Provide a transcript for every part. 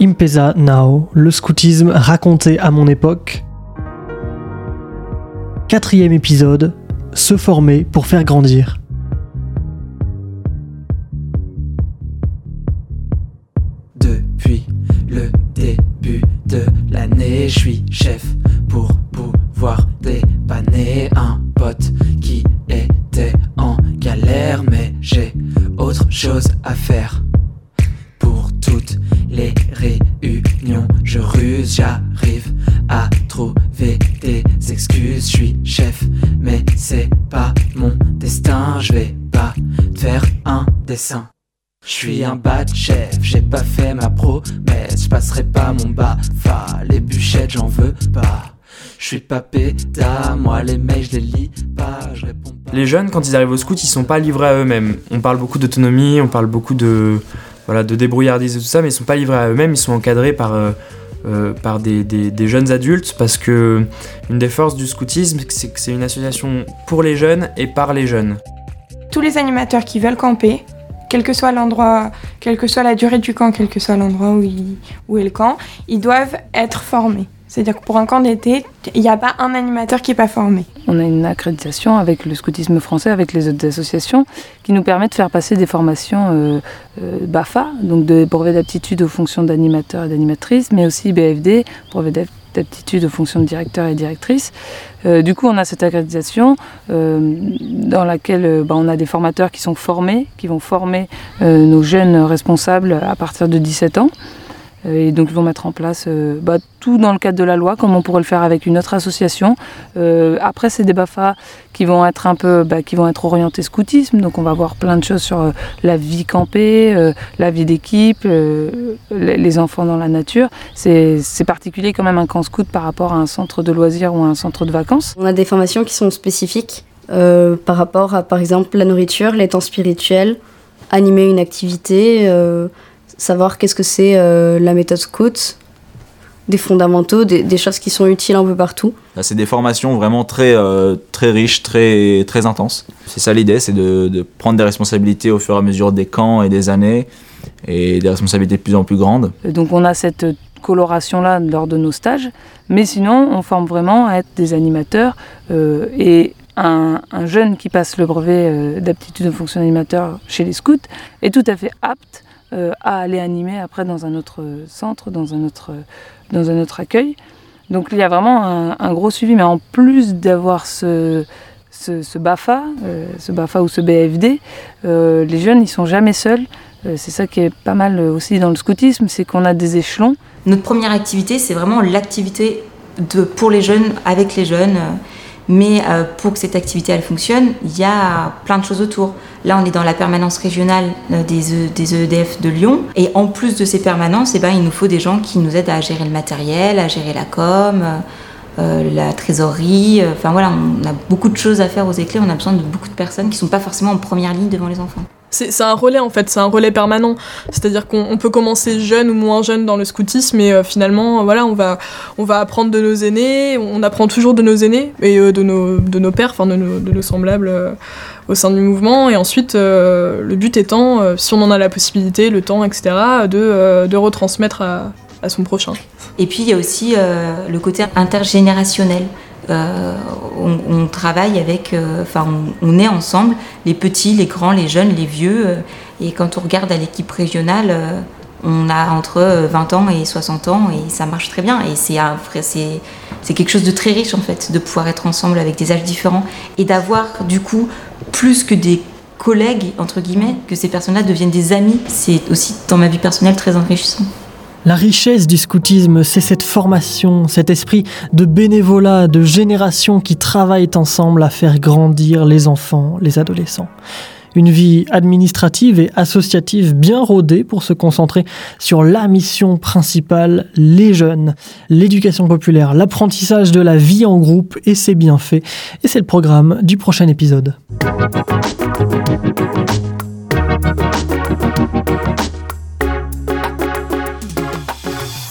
Impesa Now, le scoutisme raconté à mon époque. Quatrième épisode, se former pour faire grandir. Depuis le début de l'année, je suis chef pour pouvoir dépanner un pote qui était en galère, mais j'ai autre chose les réunions, je ruse, j'arrive à trouver des excuses. Je suis chef, mais c'est pas mon destin. Je vais pas faire un dessin. Je suis un bad chef, j'ai pas fait ma promesse, je passerai pas mon fa les bûchettes j'en veux pas. Je suis pas moi les mails je les lis pas, je réponds pas. Les jeunes, quand ils arrivent au scout, ils sont pas livrés à eux-mêmes. On parle beaucoup d'autonomie, on parle beaucoup de, voilà, de débrouillardise et tout ça, mais ils sont pas livrés à eux-mêmes, ils sont encadrés par, euh, euh, des, jeunes adultes parce que une des forces du scoutisme, c'est que c'est une association pour les jeunes et par les jeunes. tous les animateurs qui veulent camper, quel que soit l'endroit, quelle que soit la durée du camp, quel que soit l'endroit où, où est le camp, ils doivent être formés. C'est-à-dire que pour un camp d'été, il n'y a pas un animateur qui n'est pas formé. On a une accréditation avec le scoutisme français, avec les autres associations, qui nous permet de faire passer des formations euh, euh, BAFA, donc de brevet d'aptitude aux fonctions d'animateur et d'animatrice, mais aussi BFD, brevet d'ap- d'aptitude aux fonctions de directeur et directrice. Euh, du coup, on a cette accréditation dans laquelle bah, on a des formateurs qui sont formés, qui vont former nos jeunes responsables à partir de 17 ans. Euh, Et donc ils vont mettre en place euh, bah, tout dans le cadre de la loi, comme on pourrait le faire avec une autre association. Euh, après, c'est des BAFA qui vont être un peu, bah, qui vont être orientés scoutisme. Donc, on va voir plein de choses sur la vie campée, la vie d'équipe, les enfants dans la nature. C'est particulier quand même un camp scout par rapport à un centre de loisirs ou un centre de vacances. On a des formations qui sont spécifiques par rapport à, par exemple, la nourriture, les temps spirituels, animer une activité, savoir qu'est-ce que c'est euh, la méthode scout, des fondamentaux, des, des choses qui sont utiles un peu partout. C'est des formations vraiment très, euh, très riches, très, très intenses. C'est ça l'idée, c'est de, de prendre des responsabilités au fur et à mesure des camps et des années, et des responsabilités de plus en plus grandes. Donc on a cette coloration-là lors de nos stages, mais sinon on forme vraiment à être des animateurs euh, et un, un jeune qui passe le brevet euh, d'aptitude de fonction d'animateur chez les scouts est tout à fait apte euh, à aller animer après dans un autre centre, dans un autre, dans un autre accueil. Donc il y a vraiment un, gros suivi, mais en plus d'avoir ce, ce, BAFA, euh, ce BAFA ou ce BFD, euh, les jeunes ils sont jamais seuls. Euh, c'est ça qui est pas mal euh, aussi dans le scoutisme, c'est qu'on a des échelons. Notre première activité, c'est vraiment l'activité pour les jeunes, avec les jeunes. Mais euh, pour que cette activité elle fonctionne, il y a plein de choses autour. Là, on est dans la permanence régionale euh, des, E- des EDF de Lyon. Et en plus de ces permanences, eh ben, il nous faut des gens qui nous aident à gérer le matériel, à gérer la com, euh, la trésorerie. Enfin voilà, on a beaucoup de choses à faire aux éclairs. On a besoin de beaucoup de personnes qui ne sont pas forcément en première ligne devant les enfants. C'est un relais en fait, c'est un relais permanent. C'est-à-dire qu'on on peut commencer jeune ou moins jeune dans le scoutisme, mais euh, finalement, voilà, on va, on va apprendre de nos aînés, on apprend toujours de nos aînés et euh, de, nos, de nos pères, enfin de nos, semblables euh, au sein du mouvement. Et ensuite, euh, le but étant, euh, si on en a la possibilité, le temps, etc., de, euh, de retransmettre à, son prochain. Et puis il y a aussi euh, le côté intergénérationnel. Euh, on, travaille avec, euh, enfin on, est ensemble, les petits, les grands, les jeunes, les vieux. euh, et quand on regarde à l'équipe régionale, on a entre euh, 20 ans et 60 ans et ça marche très bien. Et c'est quelque chose de très riche en fait, de pouvoir être ensemble avec des âges différents et d'avoir du coup plus que des collègues entre guillemets, que ces personnes-là deviennent des amis. C'est aussi dans ma vie personnelle très enrichissant. La richesse du scoutisme, c'est cette formation, cet esprit de bénévolat, de générations qui travaillent ensemble à faire grandir les enfants, les adolescents. Une vie administrative et associative bien rodée pour se concentrer sur la mission principale, les jeunes, l'éducation populaire, l'apprentissage de la vie en groupe et ses bienfaits. Et c'est le programme du prochain épisode.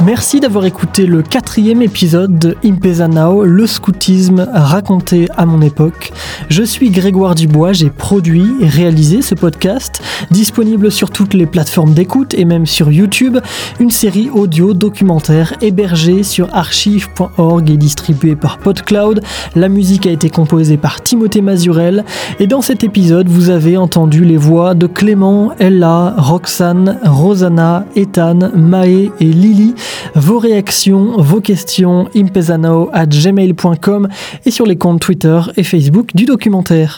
Merci d'avoir écouté le quatrième épisode de Impezanao, le scoutisme raconté à mon époque. Je suis Grégoire Dubois, j'ai produit et réalisé ce podcast, disponible sur toutes les plateformes d'écoute et même sur YouTube, une série audio documentaire hébergée sur archive.org et distribuée par PodCloud. La musique a été composée par Timothée Mazurel et dans cet épisode, vous avez entendu les voix de Clément, Ella, Roxane, Rosanna, Ethan, Maë et Lily. Vos réactions, vos questions, impesano at gmail.com et sur les comptes Twitter et Facebook du documentaire.